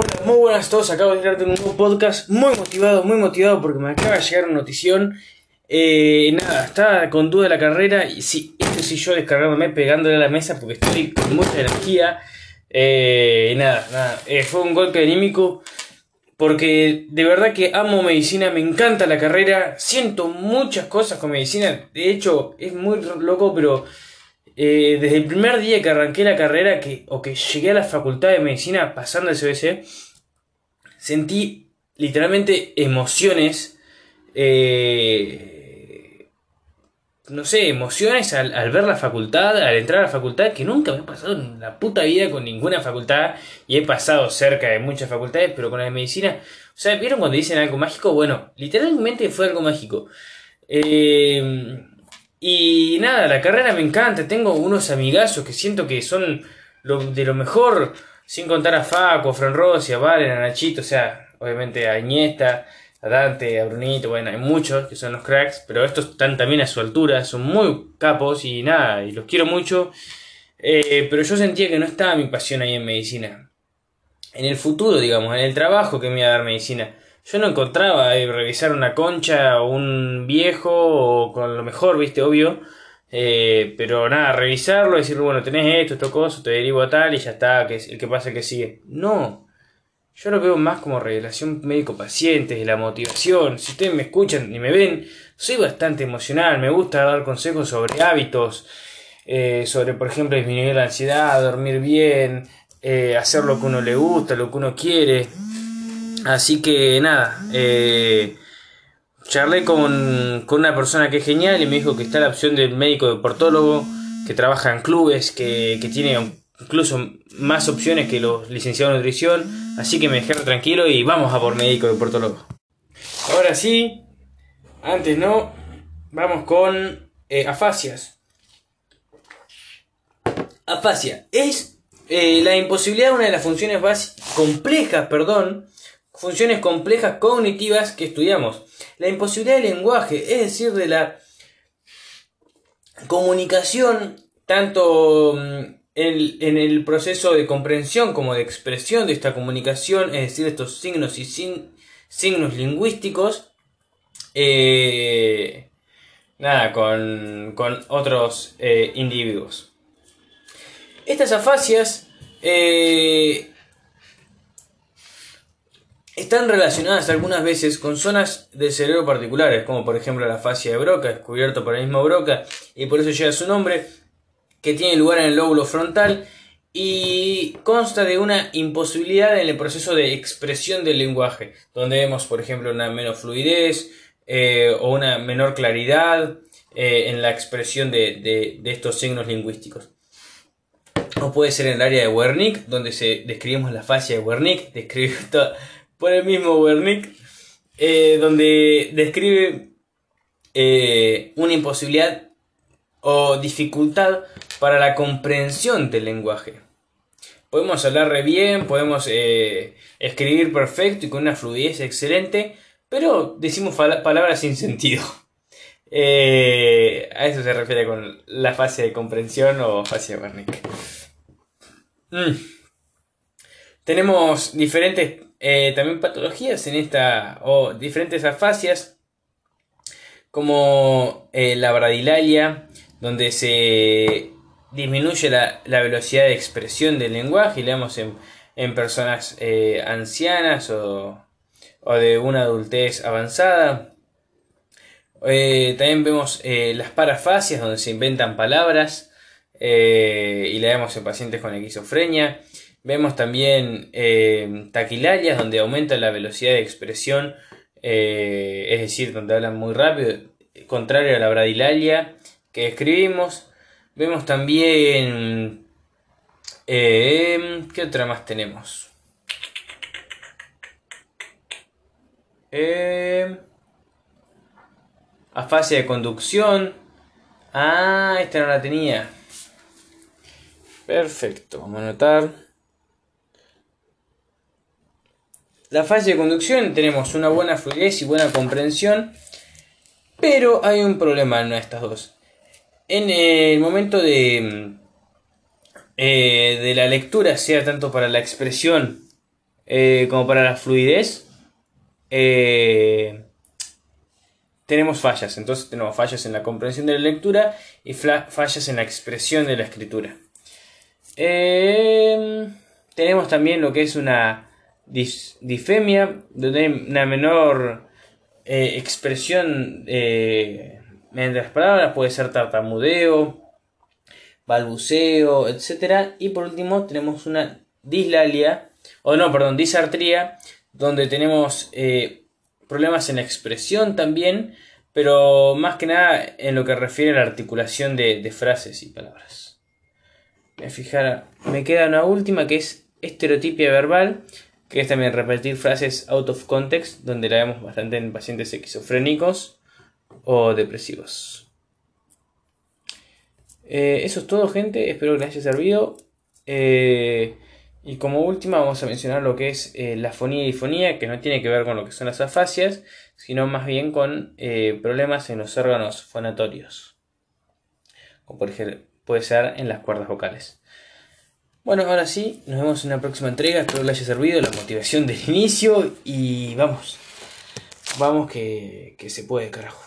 Hola, muy buenas a todos. Acabo de entrar en un nuevo podcast. Muy motivado, muy motivado porque me acaba de llegar una notición. Eh, nada, estaba con duda de la carrera y sí, esto sí yo descargándome, pegándole a la mesa porque estoy con mucha energía. Eh, nada, nada, eh, fue un golpe anímico porque de verdad que amo medicina, me encanta la carrera, siento muchas cosas con medicina. De hecho, es muy loco, pero eh, desde el primer día que arranqué la carrera que, o que llegué a la facultad de medicina pasando el CBC, sentí literalmente emociones, eh, no sé, emociones al, ver la facultad, al entrar a la facultad, que nunca me ha pasado en la puta vida con ninguna facultad, y he pasado cerca de muchas facultades, pero con la de medicina, o sea, ¿vieron cuando dicen algo mágico? Bueno, literalmente fue algo mágico. Eh, y nada, la carrera me encanta. Tengo unos amigazos que siento que son lo, de lo mejor. Sin contar a Faco, a Fran Rossi, a Valen, a Nachito, o sea, obviamente a Iniesta, a Dante, a Brunito, bueno, hay muchos que son los cracks, pero estos están también a su altura, son muy capos y nada, y los quiero mucho. Eh, pero yo sentía que no estaba mi pasión ahí en medicina. En el futuro, digamos, en el trabajo que me iba a dar medicina. Yo no encontraba eh, revisar una concha o un viejo o con lo mejor, viste, obvio. Eh, pero nada, revisarlo, decir, bueno, tenés esto, esto, cosa, te derivo a tal y ya está, que el que pasa que sigue. No. Yo lo veo más como revelación médico-paciente, la motivación. Si ustedes me escuchan y me ven, soy bastante emocional, me gusta dar consejos sobre hábitos, eh, sobre, por ejemplo, disminuir la ansiedad, dormir bien, eh, hacer lo que uno le gusta, lo que uno quiere. Así que nada, eh, charlé con, con, una persona que es genial y me dijo que está la opción del médico deportólogo, que trabaja en clubes, que, que tiene incluso más opciones que los licenciados en nutrición. Así que me dejé tranquilo y vamos a por médico deportólogo. Ahora sí, antes no, vamos con eh, afasias. Afasia es eh, la imposibilidad de una de las funciones básicas, complejas, perdón, funciones complejas cognitivas que estudiamos. La imposibilidad del lenguaje, es decir, de la comunicación, tanto mm, en, en el proceso de comprensión como de expresión de esta comunicación, es decir, estos signos y sin, signos lingüísticos, eh, nada, con, con otros eh, individuos. Estas afasias eh, están relacionadas algunas veces con zonas del cerebro particulares, como por ejemplo la fascia de Broca, descubierto por el mismo Broca, y por eso lleva su nombre, que tiene lugar en el lóbulo frontal y consta de una imposibilidad en el proceso de expresión del lenguaje, donde vemos por ejemplo una menos fluidez eh, o una menor claridad eh, en la expresión de, de, estos signos lingüísticos. O puede ser en el área de Wernicke, donde se describimos la fascia de Wernicke, describe toda, por el mismo Wernicke, eh, donde describe eh, una imposibilidad o dificultad para la comprensión del lenguaje. Podemos hablar bien, podemos eh, escribir perfecto y con una fluidez excelente, pero decimos palabras sin sentido. A eso se refiere con la fase de comprensión o fase de Wernicke. Mm. Tenemos diferentes eh, también patologías en esta, o diferentes afasias, como eh, la bradilalia, donde se disminuye la, la, velocidad de expresión del lenguaje, y le vemos en, en personas eh, ancianas o, o, de una adultez avanzada. También vemos las parafasias, donde se inventan palabras, y la vemos en pacientes con esquizofrenia. Vemos también eh, taquilarias donde aumenta la velocidad de expresión, eh, es decir, donde hablan muy rápido, contrario a la bradilalia que escribimos. Vemos también... Eh, ¿Qué otra más tenemos? Eh, afasia de conducción. Ah, esta no la tenía. Perfecto, vamos a anotar. La fase de conducción tenemos una buena fluidez y buena comprensión, pero hay un problema en estas dos. En el momento de, eh, de la lectura, sea tanto para la expresión eh, como para la fluidez, eh, tenemos fallas. Entonces tenemos fallas en la comprensión de la lectura y fallas en la expresión de la escritura. Tenemos también lo que es una difemia, donde hay una menor expresión mediante las palabras, puede ser tartamudeo, balbuceo, etc. Y por último tenemos una dislalia, o no, perdón, disartría, donde tenemos eh, problemas en la expresión también, pero más que nada en lo que refiere a la articulación de, frases y palabras. Me, fijar, me queda una última que es estereotipia verbal, que es también repetir frases out of context, donde la vemos bastante en pacientes esquizofrénicos o depresivos. Eh, eso es todo, gente. Espero que les haya servido. Eh, y como última vamos a mencionar lo que es eh, la fonía y fonía, que no tiene que ver con lo que son las afasias, sino más bien con problemas en los órganos fonatorios. Como por ejemplo puede ser en las cuerdas vocales. Bueno, ahora sí, nos vemos en una próxima entrega. Espero que les haya servido la motivación del inicio. Y vamos, vamos que, que se puede, carajo.